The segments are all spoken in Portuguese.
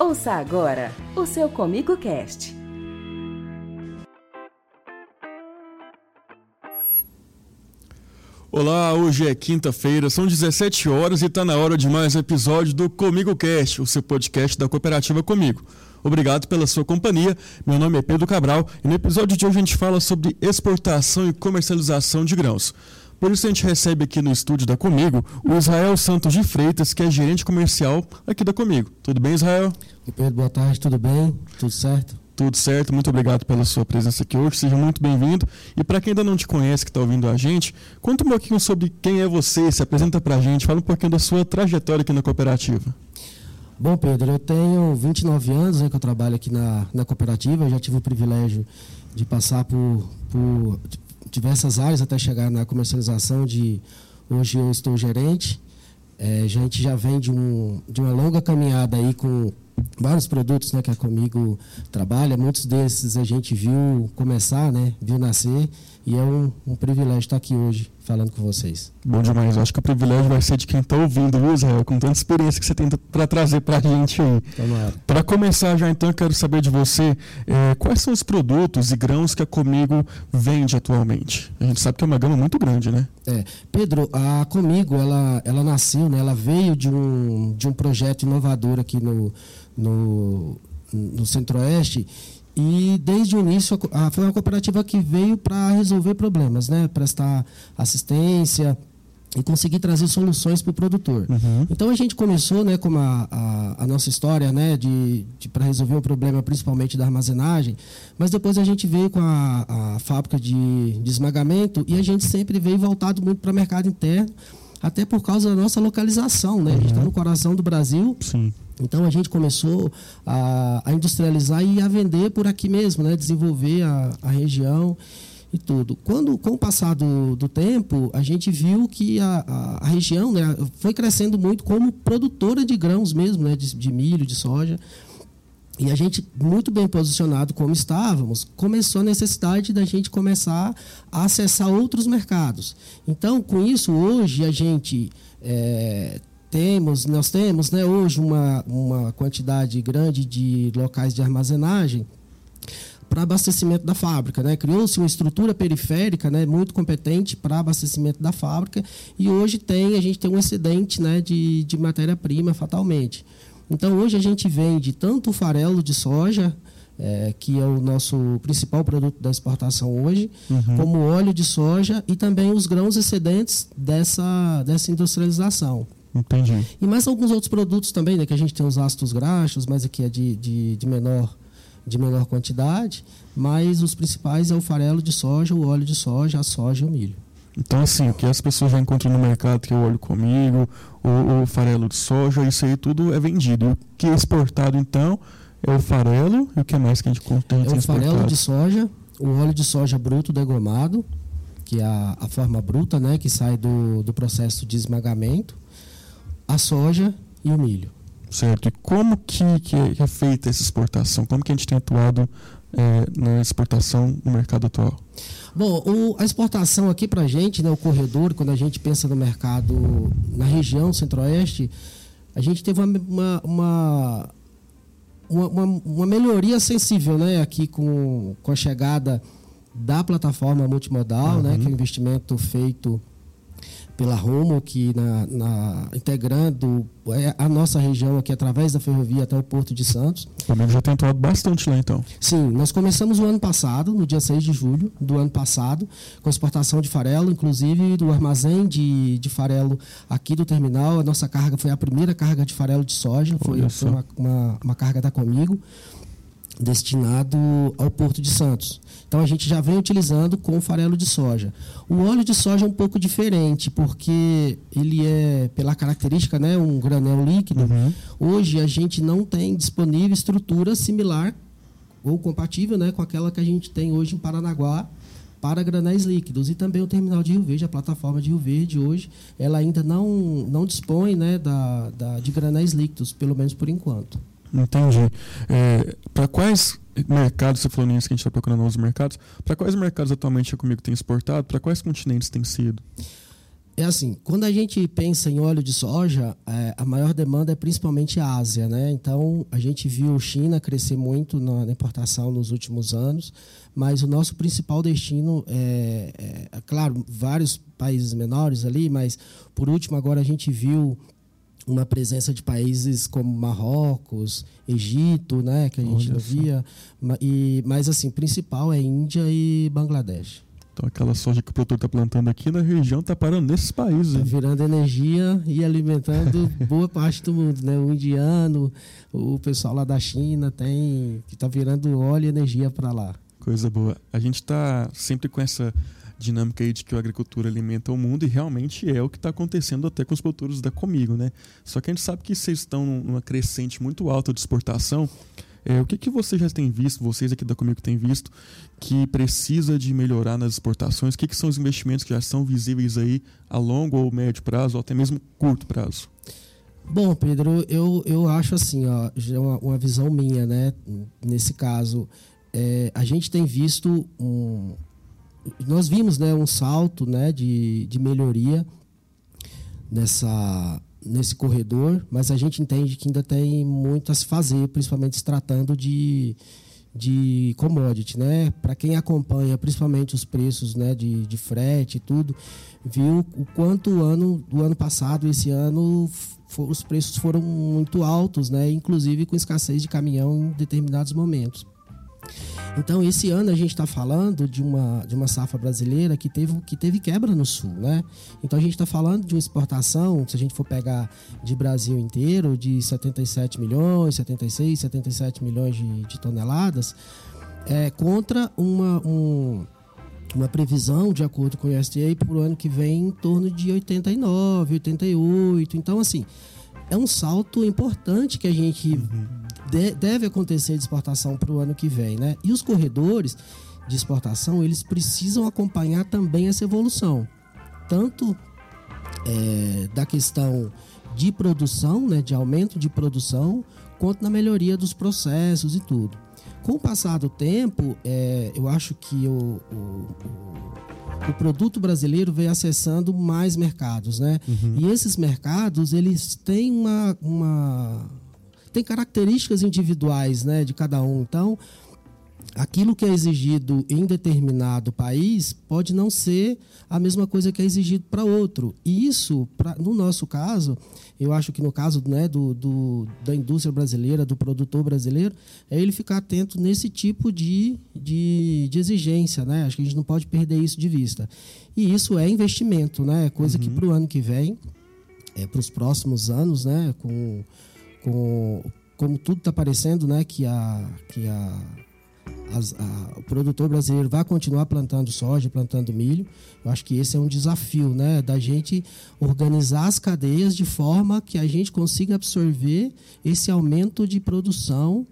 Ouça agora o seu Comigo Cast. Olá, hoje é quinta-feira, são 17 horas e está na hora de mais um episódio do Comigo Cast, o seu podcast da cooperativa Comigo. Obrigado pela sua companhia. Meu nome é Pedro Cabral e no episódio de hoje a gente fala sobre exportação e comercialização de grãos. Por isso a gente recebe aqui no estúdio da Comigo o Israel Santos de Freitas, que é gerente comercial aqui da Comigo. Tudo bem, Israel? Oi, Pedro, boa tarde, tudo bem? Tudo certo? Tudo certo, muito obrigado pela sua presença aqui hoje, seja muito bem-vindo. E para quem ainda não te conhece, que está ouvindo a gente, conta um pouquinho sobre quem é você, se apresenta para a gente, fala um pouquinho da sua trajetória aqui na cooperativa. Bom, Pedro, eu tenho 29 anos né, que eu trabalho aqui na, na cooperativa, eu já tive o privilégio de passar por, por diversas áreas até chegar na comercialização de hoje eu estou gerente. É, a gente já vem de, um, de uma longa caminhada aí com vários produtos né, que a Comigo trabalha. Muitos desses a gente viu começar, né, viu nascer e é um, um, privilégio estar aqui hoje falando com vocês. Bom demais. Eu acho que o privilégio vai ser de quem está ouvindo, viu, Israel? Com tanta experiência que você tem para trazer para a gente aí. Para começar já, então, eu quero saber de você é, quais são os produtos e grãos que a Comigo vende atualmente. A gente sabe que é uma gama muito grande, né? É. Pedro, a Comigo, ela, ela nasceu, né? ela veio de um, de um projeto inovador aqui no, no, no Centro-Oeste e desde o início a, foi uma cooperativa que veio para resolver problemas, né? prestar assistência e conseguir trazer soluções para o produtor. Uhum. Então a gente começou né, com a, a, a nossa história né, de, de para resolver o problema principalmente da armazenagem, mas depois a gente veio com a, a fábrica de, de esmagamento e a gente sempre veio voltado muito para o mercado interno, até por causa da nossa localização. Né? Uhum. A gente está no coração do Brasil. Sim então a gente começou a, a, industrializar e a vender por aqui mesmo, né? desenvolver a, a região e tudo. Quando, com o passar do, do tempo, a gente viu que a, a, a, região né, foi crescendo muito como produtora de grãos mesmo, né, de, de milho, de soja. E a gente, muito bem posicionado como estávamos, começou a necessidade da gente começar a acessar outros mercados. Então, com isso, hoje a gente é, temos, nós temos né, hoje uma, uma quantidade grande de locais de armazenagem para abastecimento da fábrica. Né? Criou-se uma estrutura periférica né, muito competente para abastecimento da fábrica e hoje tem, a gente tem um excedente né, de, de matéria-prima fatalmente. Então hoje a gente vende tanto o farelo de soja, é, que é o nosso principal produto da exportação hoje, uhum. como óleo de soja e também os grãos excedentes dessa, dessa industrialização. Entendi. E mais alguns outros produtos também, né? Que a gente tem os ácidos graxos, mas aqui é de, de, de, menor, de menor quantidade. Mas os principais é o farelo de soja, o óleo de soja, a soja e o milho. Então, assim, o que as pessoas já encontram no mercado, que é o óleo comigo, o, o farelo de soja, isso aí tudo é vendido. O que é exportado, então, é o farelo e o que mais que a gente tem É o farelo de soja, o óleo de soja bruto degomado, que é a, a forma bruta, né, que sai do, do processo de esmagamento a soja e o milho. Certo. E como que, que, é, feita essa exportação? Como que a gente tem atuado é, na exportação no mercado atual? Bom, o, a exportação aqui para a gente, né, o corredor, quando a gente pensa no mercado na região centro-oeste, a gente teve uma, uma, uma, uma, uma melhoria sensível né, aqui com, com a chegada da plataforma multimodal, uhum. né, que é um investimento feito pela Rumo, que na, na, integrando é, a nossa região aqui através da ferrovia até o Porto de Santos. Também já tem atuado bastante lá então. Sim, nós começamos o ano passado, no dia 6 de julho do ano passado, com exportação de farelo, inclusive do armazém de, de farelo aqui do terminal. A nossa carga foi a primeira carga de farelo de soja, foi, foi uma, uma, uma carga da Comigo destinado ao Porto de Santos. Então a gente já vem utilizando com farelo de soja. O óleo de soja é um pouco diferente, porque ele é, pela característica, né, um granel líquido. Uhum. Hoje a gente não tem disponível estrutura similar ou compatível né, com aquela que a gente tem hoje em Paranaguá para granéis líquidos. E também o terminal de Rio Verde, a plataforma de Rio Verde hoje, ela ainda não, não dispõe né, da, da, de granéis líquidos, pelo menos por enquanto. Entendi. É, para quais mercados, você falou nisso que a gente está procurando novos mercados, para quais mercados atualmente a Comigo tem exportado? Para quais continentes tem sido? É assim, quando a gente pensa em óleo de soja, é, a maior demanda é principalmente a Ásia, né? Então, a gente viu China crescer muito na, na importação nos últimos anos, mas o nosso principal destino é, é, é, claro, vários países menores ali, mas por último agora a gente viu uma presença de países como Marrocos, Egito, né, que a gente não via, e, mas assim, principal é Índia e Bangladesh. Então aquela soja que o produtor está plantando aqui na região está parando nesses países. Está virando energia e alimentando boa parte do mundo, né? O indiano, o pessoal lá da China tem que está virando óleo e energia para lá. Coisa boa. A gente está sempre com essa dinâmica aí de que a agricultura alimenta o mundo e realmente é o que está acontecendo até com os produtores da Comigo, né? Só que a gente sabe que vocês estão numa crescente muito alta de exportação é, o que, que você já tem visto, vocês aqui da Comigo têm visto, que precisa de melhorar nas exportações? O que, que são os investimentos que já são visíveis aí a longo ou médio prazo, ou até mesmo curto prazo? Bom, Pedro, eu, eu acho assim, ó, já é uma, uma visão minha, né? Nesse caso, é, a gente tem visto um, nós vimos, né, um salto, né, de, de melhoria nessa nesse corredor, mas a gente entende que ainda tem muito a se fazer, principalmente se tratando de, de commodity, né? Para quem acompanha, principalmente os preços, né, de, de frete e tudo, viu o quanto o ano do ano passado, esse ano, for, os preços foram muito altos, né? Inclusive com escassez de caminhão em determinados momentos. Então, esse ano a gente está falando de uma, de uma safra brasileira que teve, que teve quebra no sul, né? Então, a gente está falando de uma exportação, se a gente for pegar de Brasil inteiro, de 77 milhões, 76, 77 milhões de, de toneladas, é, contra uma, um, uma previsão, de acordo com o USDA, para o ano que vem em torno de 89, 88. Então, assim, é um salto importante que a gente uhum de, deve acontecer de exportação para o ano que vem, né? E os corredores de exportação eles precisam acompanhar também essa evolução, tanto é, da questão de produção, né, de aumento de produção, quanto na melhoria dos processos e tudo. Com o passar do tempo, é, eu acho que o, o, o, produto brasileiro vem acessando mais mercados, né? Uhum. E esses mercados, eles têm uma, uma tem características individuais né, de cada um. Então, aquilo que é exigido em determinado país pode não ser a mesma coisa que é exigido para outro. E isso, pra, no nosso caso, eu acho que no caso né, do, do, da indústria brasileira, do produtor brasileiro, é ele ficar atento nesse tipo de, de, de exigência. Né? Acho que a gente não pode perder isso de vista. E isso é investimento, né? coisa uhum. que para o ano que vem, é, para os próximos anos, né, com com como tudo está parecendo, né, que a que a, as, a, o produtor brasileiro vai continuar plantando soja, plantando milho. Eu acho que esse é um desafio, né, da gente organizar as cadeias de forma que a gente consiga absorver esse aumento de produção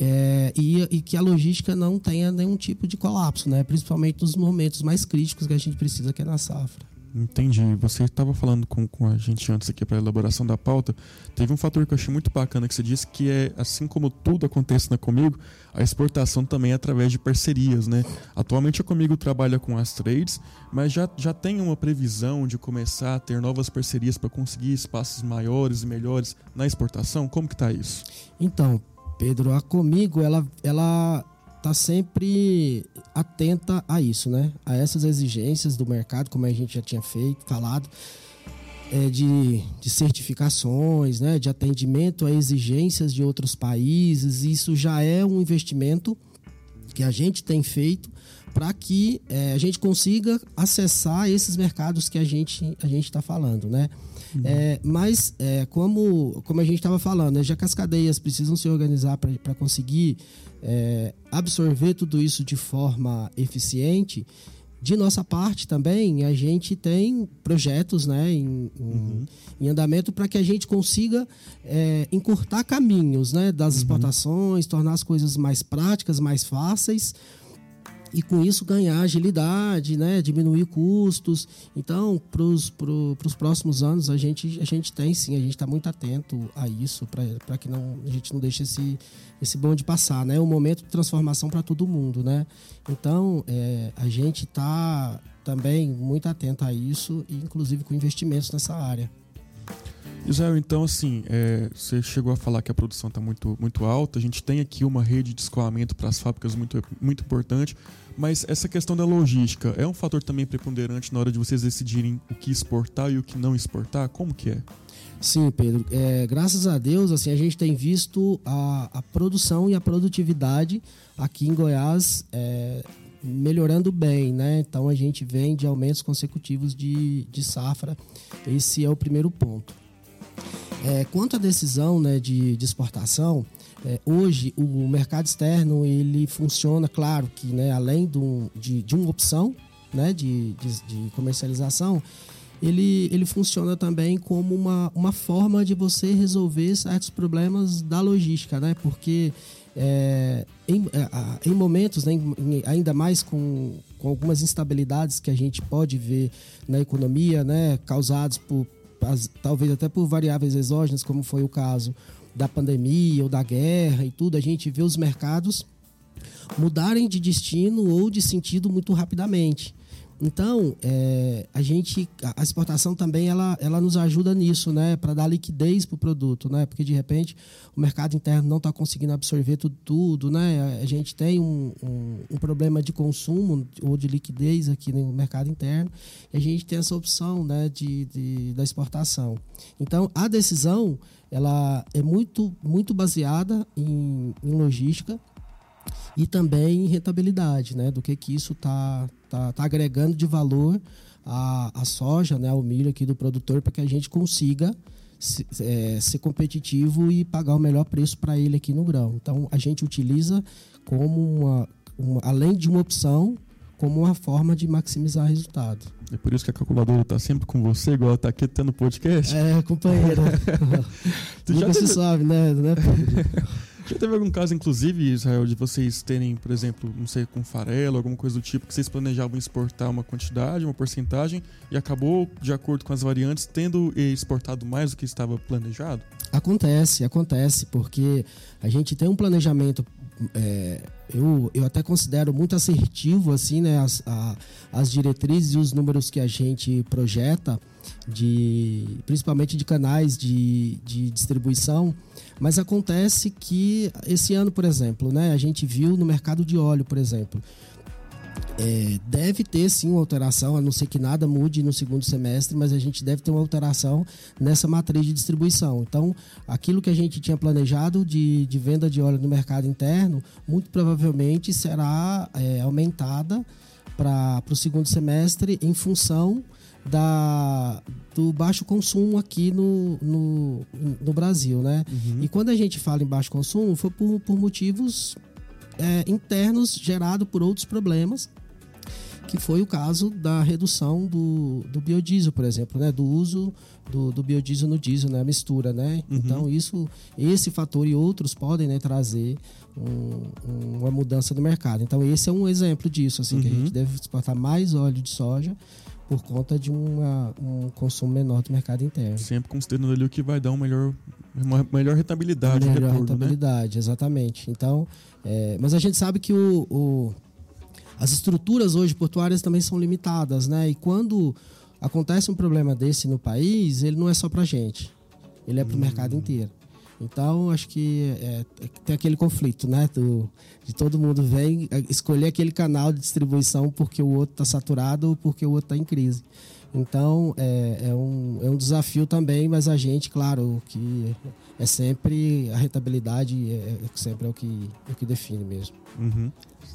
é, e, e, que a logística não tenha nenhum tipo de colapso, né, principalmente nos momentos mais críticos que a gente precisa, que é na safra. Entendi. Você estava falando com, com a gente antes aqui para a elaboração da pauta. Teve um fator que eu achei muito bacana que você disse que é assim como tudo acontece na Comigo, a exportação também é através de parcerias, né? Atualmente a Comigo trabalha com as trades, mas já, já tem uma previsão de começar a ter novas parcerias para conseguir espaços maiores e melhores na exportação. Como que está isso? Então, Pedro, a Comigo ela ela tá sempre atenta a isso, né? A essas exigências do mercado, como a gente já tinha feito, falado, é, de, de certificações, né? De atendimento a exigências de outros países. Isso já é um investimento que a gente tem feito para que é, a gente consiga acessar esses mercados que a gente a gente está falando, né? Uhum. É, mas é, como como a gente estava falando, né, já que as cadeias precisam se organizar para conseguir é, absorver tudo isso de forma eficiente, de nossa parte também, a gente tem projetos né, em, uhum. em andamento para que a gente consiga é, encurtar caminhos né, das uhum. exportações, tornar as coisas mais práticas, mais fáceis e com isso ganhar agilidade, né, diminuir custos. Então, para os próximos anos, a gente, a gente tem sim, a gente está muito atento a isso, para que não, a gente não deixe esse, esse bonde passar. Né? É um momento de transformação para todo mundo. Né? Então, é, a gente está também muito atento a isso, inclusive com investimentos nessa área. Israel, então, assim, é, você chegou a falar que a produção está muito, muito alta, a gente tem aqui uma rede de escoamento para as fábricas muito, muito importante, mas essa questão da logística é um fator também preponderante na hora de vocês decidirem o que exportar e o que não exportar? Como que é? Sim, Pedro. É, graças a Deus, assim, a gente tem visto a, a produção e a produtividade aqui em Goiás é, melhorando bem, né? Então a gente vem de aumentos consecutivos de, de safra. Esse é o primeiro ponto. É, quanto à decisão né, de, de exportação, é, hoje o mercado externo ele funciona, claro que né, além do, de, de uma opção né, de, de, de, comercialização, ele, ele funciona também como uma, uma forma de você resolver certos problemas da logística, né? Porque é, em, em momentos, né, ainda mais com, com algumas instabilidades que a gente pode ver na economia, né, causados por, talvez até por variáveis exógenas, como foi o caso da pandemia ou da guerra e tudo, a gente vê os mercados mudarem de destino ou de sentido muito rapidamente. Então, é, a gente, a exportação também ela, ela nos ajuda nisso, né, para dar liquidez para o produto, né, porque de repente o mercado interno não está conseguindo absorver tudo, tudo, né, a gente tem um, um, um, problema de consumo ou de liquidez aqui no mercado interno e a gente tem essa opção, né, de, de da exportação. Então, a decisão ela é muito muito baseada em, em logística e também rentabilidade, né? Do que que isso está tá, tá agregando de valor à, à soja, né? Ao milho aqui do produtor para que a gente consiga se, é, ser competitivo e pagar o melhor preço para ele aqui no grão. Então a gente utiliza como uma, uma além de uma opção como uma forma de maximizar resultado. É por isso que a calculadora está sempre com você, igual está aqui tendo podcast. É, companheira. Nunca já se teve... sabe, né? né Já teve algum caso, inclusive, Israel, de vocês terem, por exemplo, não sei, com farelo, alguma coisa do tipo, que vocês planejavam exportar uma quantidade, uma porcentagem, e acabou, de acordo com as variantes, tendo exportado mais do que estava planejado? Acontece, acontece, porque a gente tem um planejamento. É, eu, eu até considero muito assertivo assim, né, as, a, as diretrizes e os números que a gente projeta, de, principalmente de canais de, de distribuição. Mas acontece que esse ano, por exemplo, né, a gente viu no mercado de óleo, por exemplo, é, deve ter sim uma alteração, a não ser que nada mude no segundo semestre, mas a gente deve ter uma alteração nessa matriz de distribuição. Então, aquilo que a gente tinha planejado de, de venda de óleo no mercado interno, muito provavelmente será é, aumentada para o segundo semestre em função da, do baixo consumo aqui no, no, no Brasil, né? Uhum. E quando a gente fala em baixo consumo, foi por, por motivos é, internos gerados por outros problemas, que foi o caso da redução do, do biodiesel, por exemplo, né? Do uso do, do biodiesel no diesel, né? A mistura, né? Uhum. Então, isso, esse fator e outros podem né, trazer um, uma mudança no mercado. Então, esse é um exemplo disso, assim, uhum. que a gente uhum. deve exportar mais óleo de soja por conta de uma, um consumo menor do mercado interno. Sempre considerando ali o que vai dar uma melhor, uma melhor rentabilidade. Melhor retorno, né? rentabilidade, né? exatamente. Então, é, mas a gente sabe que o, o, as estruturas hoje portuárias também são limitadas, né? E quando acontece um problema desse no país, ele não é só para gente, ele é para o hum. mercado inteiro. Então, acho que é, tem aquele conflito, né? Do, de todo mundo vem escolher aquele canal de distribuição porque o outro está saturado ou porque o outro está em crise. Então, é, é, um, é um desafio também, mas a gente, claro, que é sempre a rentabilidade, é, é sempre é o que, é o que define mesmo. Uhum.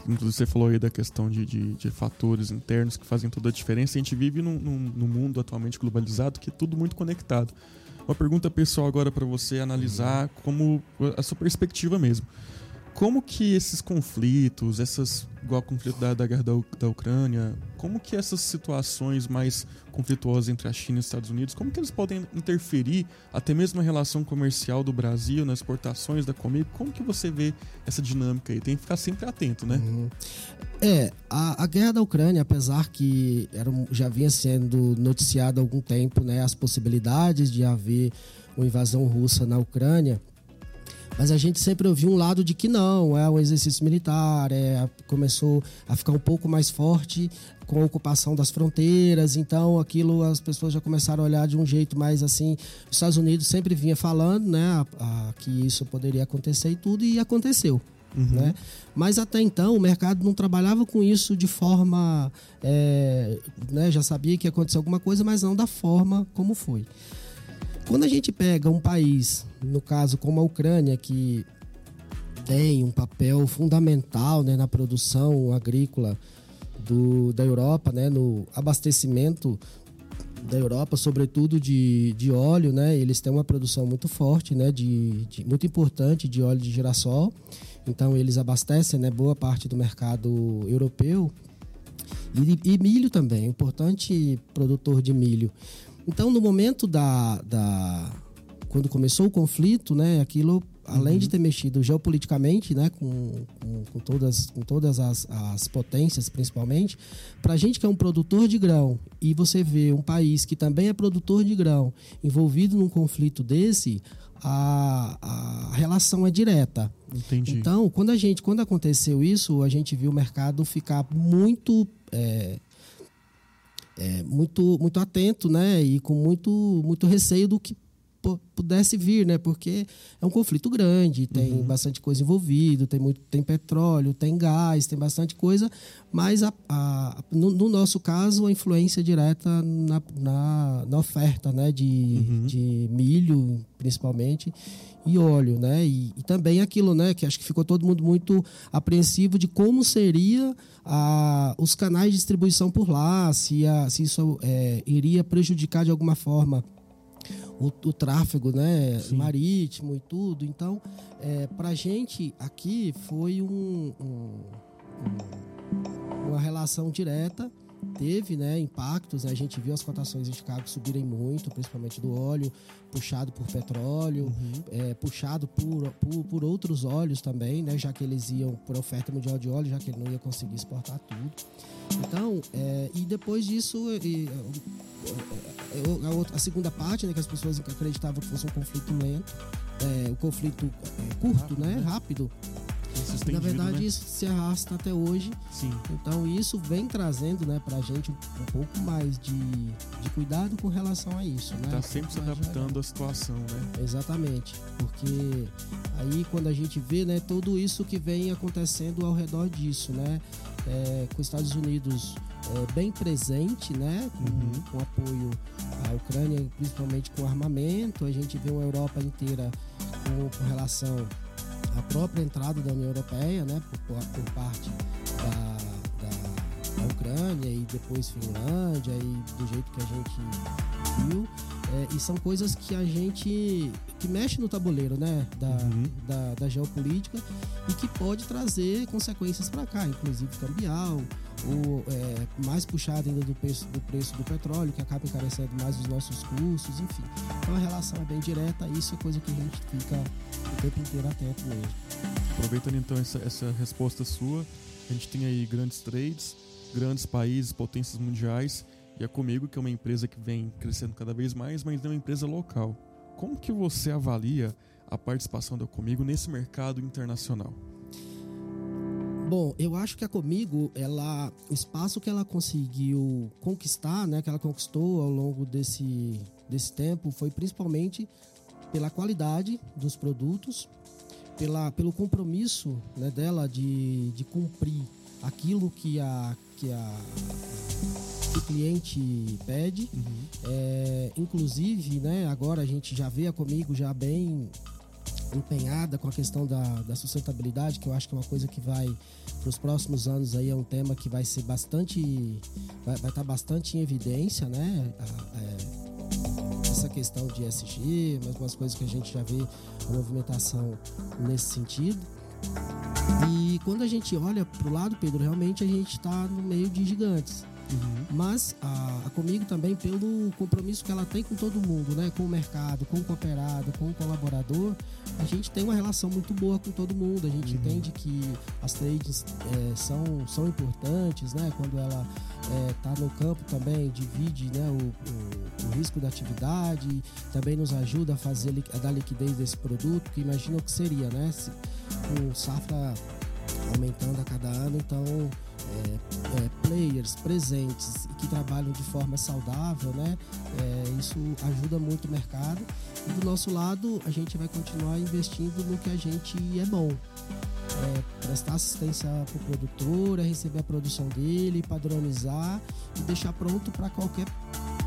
Inclusive, você falou aí da questão de, de, de, fatores internos que fazem toda a diferença. A gente vive num, num, num mundo atualmente globalizado que é tudo muito conectado. Uma pergunta pessoal agora para você analisar como a sua perspectiva mesmo. Como que esses conflitos, essas igual o conflito da, da guerra da, da Ucrânia, como que essas situações mais conflituosas entre a China e os Estados Unidos, como que eles podem interferir até mesmo na relação comercial do Brasil, nas exportações da Comigo? Como que você vê essa dinâmica aí? Tem que ficar sempre atento, né? Uhum. É, a, a, guerra da Ucrânia, apesar que era, já vinha sendo noticiado há algum tempo, né, as possibilidades de haver uma invasão russa na Ucrânia, mas a gente sempre ouviu um lado de que não, é um exercício militar, é, começou a ficar um pouco mais forte com a ocupação das fronteiras, então aquilo as pessoas já começaram a olhar de um jeito mais assim. Os Estados Unidos sempre vinha falando, né, a, a, que isso poderia acontecer e tudo, e aconteceu. Uhum. Né? Mas até então o mercado não trabalhava com isso de forma. É, né, já sabia que ia acontecer alguma coisa, mas não da forma como foi. Quando a gente pega um país, no caso como a Ucrânia, que tem um papel fundamental né, na produção agrícola do, da Europa, né, no abastecimento da Europa, sobretudo de, de óleo, né? Eles têm uma produção muito forte, né? De, de, muito importante de óleo de girassol. Então eles abastecem, né? Boa parte do mercado europeu e, e milho também, importante produtor de milho. Então, no momento da, da quando começou o conflito, né, aquilo além uhum. de ter mexido geopoliticamente, né, com, com, com todas, com todas as, as potências, principalmente, para a gente que é um produtor de grão e você vê um país que também é produtor de grão envolvido num conflito desse, a, a relação é direta. Entendi. Então, quando a gente, quando aconteceu isso, a gente viu o mercado ficar muito é, é, muito, muito atento, né? E com muito, muito receio do que pudesse vir, né? Porque é um conflito grande, tem uhum. bastante coisa envolvida, tem muito, tem petróleo, tem gás, tem bastante coisa, mas a, a no, no, nosso caso a influência direta na, na, na oferta, né? De, uhum. de milho, principalmente e óleo, né? E, e, também aquilo, né? Que acho que ficou todo mundo muito apreensivo de como seria a, os canais de distribuição por lá, se, a, se isso é, iria prejudicar de alguma forma o, o tráfego, né? Marítimo e tudo. Então, é, para a gente aqui foi um, um, um, uma relação direta teve né, impactos. Né? A gente viu as cotações em Chicago subirem muito, principalmente do óleo, puxado por petróleo, uhum. é, puxado por, por, por, outros óleos também, né? já que eles iam por oferta mundial de óleo, já que ele não ia conseguir exportar tudo. Então, é, e depois disso, e, a, a, segunda parte, né, que as pessoas acreditavam que fosse um conflito lento, é, o conflito curto, né, rápido, na verdade, né? isso se arrasta até hoje. Sim. Então, isso vem trazendo né, para a gente um, pouco mais de, de cuidado com relação a isso. Está né? sempre se adaptando à situação, né? Exatamente. Porque aí, quando a gente vê né, tudo isso que vem acontecendo ao redor disso, né? É, com os Estados Unidos é, bem presente, né? Com, uhum. com apoio à Ucrânia, principalmente com armamento. A gente vê uma Europa inteira com, com relação a própria entrada da União Europeia, né, por, por parte da, da, da, Ucrânia e depois Finlândia e do jeito que a gente viu. É, e são coisas que a gente que mexe no tabuleiro né da, uhum. da, da, geopolítica e que pode trazer consequências para cá inclusive cambial ou é, mais puxado ainda do preço, do preço do petróleo que acaba encarecendo mais os nossos custos enfim então a relação é bem direta isso é coisa que a gente fica o tempo inteiro atento mesmo aproveitando então essa, essa resposta sua a gente tem aí grandes trades grandes países potências mundiais e é comigo que é uma empresa que vem crescendo cada vez mais, mas não é uma empresa local. Como que você avalia a participação da Comigo nesse mercado internacional? Bom, eu acho que a Comigo, ela, o espaço que ela conseguiu conquistar, né, que ela conquistou ao longo desse, desse tempo, foi principalmente pela qualidade dos produtos, pela, pelo compromisso né, dela de, de cumprir aquilo que a, que a que o cliente pede. Uhum. É, inclusive, né, agora a gente já vê a comigo já bem empenhada com a questão da, da sustentabilidade, que eu acho que é uma coisa que vai para os próximos anos aí é um tema que vai ser bastante vai, estar tá bastante em evidência, né? É, essa questão de SG, mas umas coisas que a gente já vê a movimentação nesse sentido. E quando a gente olha para o lado, Pedro, realmente a gente está no meio de gigantes. Uhum. Mas a, a, Comigo também, pelo compromisso que ela tem com todo mundo, né? com o mercado, com o cooperado, com o colaborador, a gente tem uma relação muito boa com todo mundo. A gente uhum. entende que as trades é, são, são importantes, né? quando ela está é, no campo também, divide né? O, o, o, risco da atividade, também nos ajuda a fazer a dar liquidez desse produto, que imagina o que seria, né? Se, com safra aumentando a cada ano, então é, é, players presentes e que trabalham de forma saudável, né? É, isso ajuda muito o mercado. E do nosso lado, a gente vai continuar investindo no que a gente é bom. É, prestar assistência para o produtor, é receber a produção dele, padronizar e deixar pronto para qualquer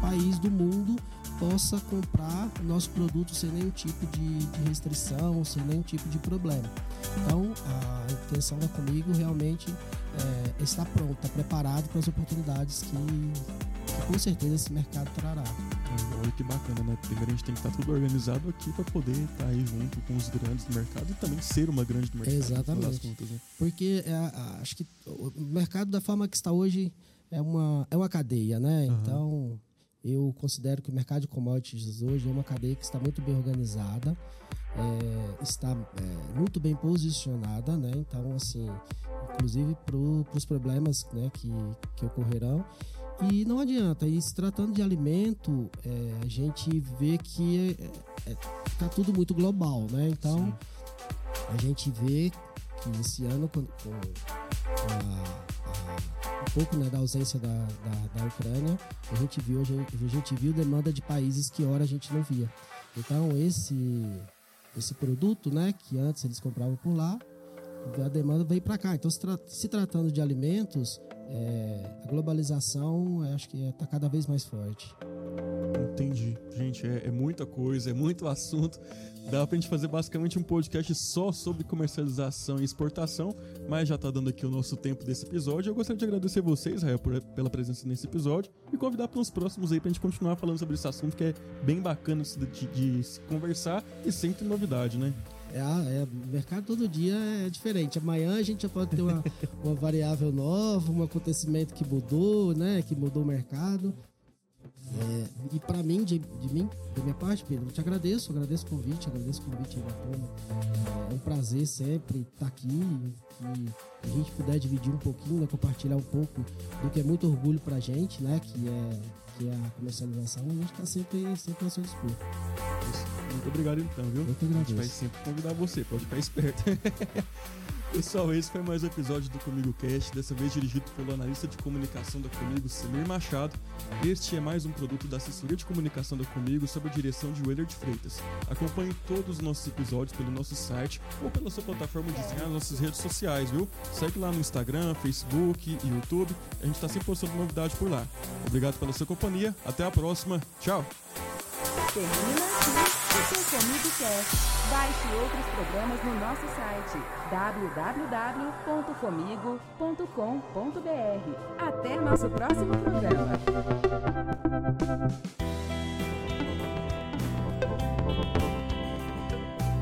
país do mundo possa comprar o nosso produto sem nenhum tipo de, de, restrição, sem nenhum tipo de problema. Então, a intenção da Comigo realmente é, está pronta, preparado para as oportunidades que, que, com certeza esse mercado trará. Olha que bacana, né? Primeiro a gente tem que estar tudo organizado aqui para poder estar aí junto com os grandes do mercado e também ser uma grande do mercado. Exatamente. Contas, né? Porque é, acho que o mercado da forma que está hoje é uma, é uma cadeia, né? Uhum. Então eu considero que o mercado de commodities hoje é uma cadeia que está muito bem organizada, é, está é, muito bem posicionada, né? Então, assim, inclusive para os problemas né, que, que ocorrerão. E não adianta, e se tratando de alimento, é, a gente vê que está é, é, tudo muito global, né? Então, Sim. a gente vê que esse ano, com, com a pouco né, da ausência da, da, da, Ucrânia, a gente viu a gente, a gente viu demanda de países que ora a gente não via. Então esse esse produto, né, que antes eles compravam por lá, a demanda veio para cá. Então se, tra se, tratando de alimentos, é, a globalização acho que está cada vez mais forte. Entendi. Gente, é, é, muita coisa, é muito assunto. Dá pra gente fazer basicamente um podcast só sobre comercialização e exportação, mas já tá dando aqui o nosso tempo desse episódio. Eu gostaria de agradecer vocês, Rael, por, pela presença nesse episódio e convidar para uns próximos aí pra gente continuar falando sobre esse assunto que é bem bacana de, de, de se conversar e sempre novidade, né? É, é, mercado todo dia é diferente. Amanhã a gente já pode ter uma, uma variável nova, um acontecimento que mudou, né? Que mudou o mercado. É, e para mim, de, de, mim, da minha parte, Pedro, eu te agradeço, agradeço o convite, agradeço o convite É um prazer sempre estar aqui e a gente puder dividir um pouquinho, né, compartilhar um pouco do que é muito orgulho pra gente, né, que é, que é a comercialização, a gente está sempre, sempre a seu dispor. Muito obrigado então, viu? Eu que agradeço. A gente vai sempre convidar você, pode ficar esperto. Pessoal, esse foi mais um episódio do Comigo Cast, dessa vez dirigido pelo analista de comunicação da Comigo, Semir Machado. Este é mais um produto da assessoria de comunicação da Comigo sob a direção de Weller de Freitas. Acompanhe todos os nossos episódios pelo nosso site ou pela sua plataforma de nas nossas redes sociais, viu? Segue lá no Instagram, Facebook e YouTube. A gente está sempre postando novidade por lá. Obrigado pela sua companhia. Até a próxima. Tchau. O seu Comigo Cast. Baixe outros programas no nosso site www.comigo.com.br. Até nosso próximo programa.